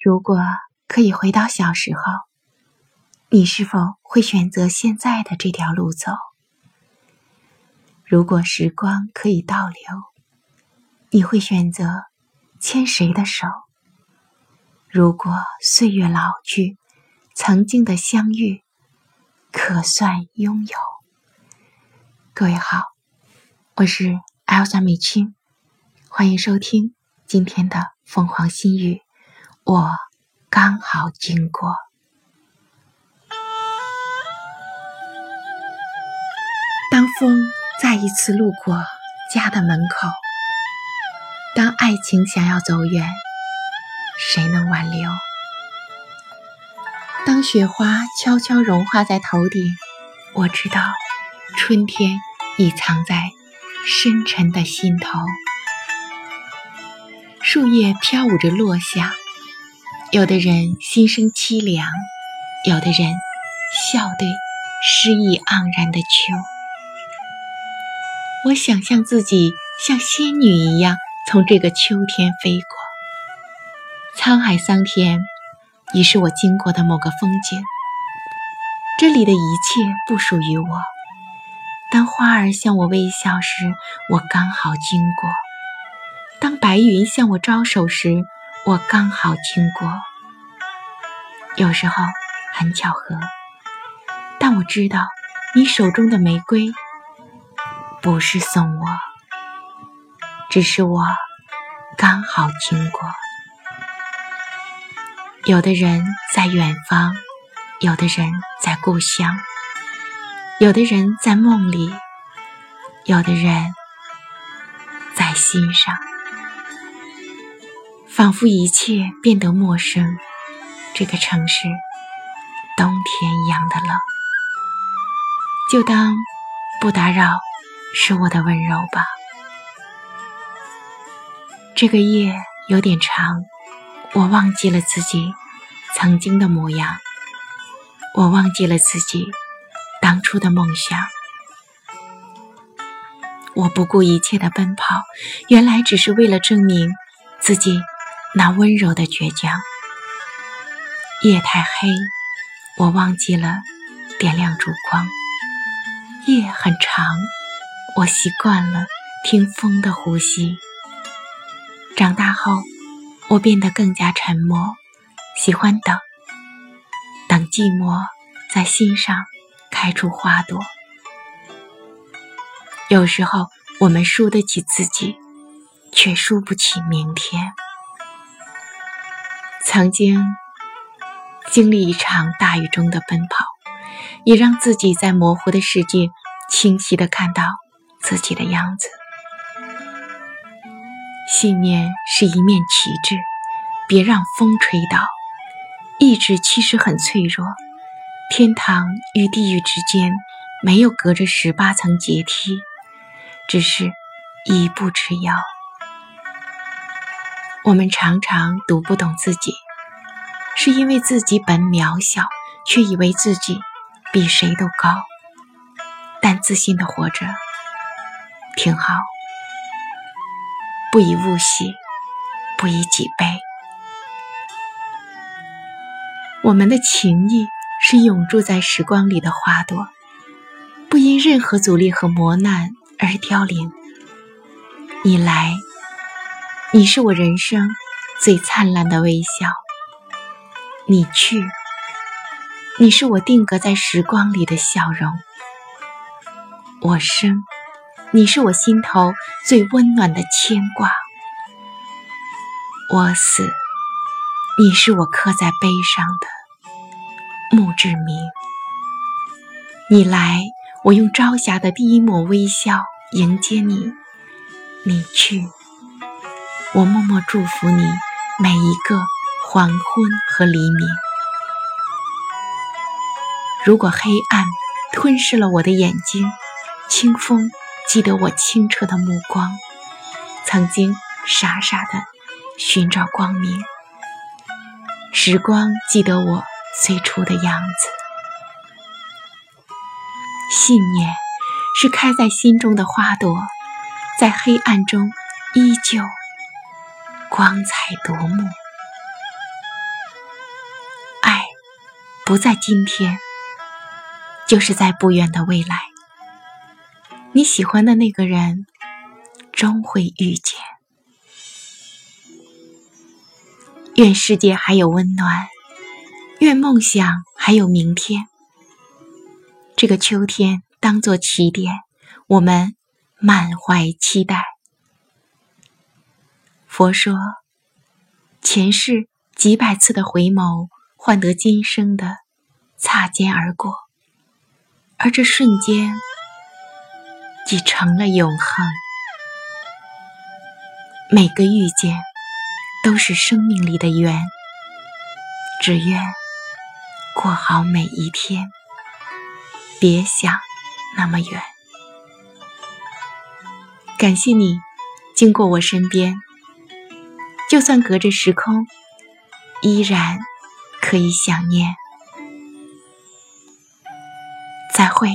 如果可以回到小时候，你是否会选择现在的这条路走？如果时光可以倒流，你会选择牵谁的手？如果岁月老去，曾经的相遇可算拥有？各位好，我是艾莎美青，欢迎收听今天的凤凰心语。我刚好经过。当风再一次路过家的门口，当爱情想要走远，谁能挽留？当雪花悄悄融化在头顶，我知道春天已藏在深沉的心头。树叶飘舞着落下，有的人心生凄凉，有的人笑对诗意盎然的秋。我想象自己像仙女一样从这个秋天飞过，沧海桑田已是我经过的某个风景。这里的一切不属于我。当花儿向我微笑时，我刚好经过；当白云向我招手时，我刚好经过。有时候很巧合，但我知道你手中的玫瑰。不是送我，只是我刚好经过。有的人在远方，有的人在故乡，有的人在梦里，有的人在心上。仿佛一切变得陌生，这个城市冬天一样的冷，就当不打扰。是我的温柔吧。这个夜有点长，我忘记了自己曾经的模样，我忘记了自己当初的梦想。我不顾一切的奔跑，原来只是为了证明自己那温柔的倔强。夜太黑，我忘记了点亮烛光。夜很长。我习惯了听风的呼吸。长大后，我变得更加沉默，喜欢等，等寂寞在心上开出花朵。有时候，我们输得起自己，却输不起明天。曾经经历一场大雨中的奔跑，也让自己在模糊的世界清晰的看到。自己的样子，信念是一面旗帜，别让风吹倒。意志其实很脆弱，天堂与地狱之间没有隔着十八层阶梯，只是一步之遥。我们常常读不懂自己，是因为自己本渺小，却以为自己比谁都高，但自信的活着。挺好，不以物喜，不以己悲。我们的情谊是永驻在时光里的花朵，不因任何阻力和磨难而凋零。你来，你是我人生最灿烂的微笑；你去，你是我定格在时光里的笑容。我生。你是我心头最温暖的牵挂，我死，你是我刻在碑上的墓志铭。你来，我用朝霞的第一抹微笑迎接你；你去，我默默祝福你每一个黄昏和黎明。如果黑暗吞噬了我的眼睛，清风。记得我清澈的目光，曾经傻傻的寻找光明。时光记得我最初的样子。信念是开在心中的花朵，在黑暗中依旧光彩夺目。爱不在今天，就是在不远的未来，你喜欢的那个人终会遇见。愿世界还有温暖，愿梦想还有明天。这个秋天当做起点，我们满怀期待。佛说，前世几百次的回眸，换得今生的擦肩而过，而这瞬间，已成了永恒。每个遇见，都是生命里的缘。只愿过好每一天，别想那么远。感谢你经过我身边。就算隔着时空，依然可以想念。再会。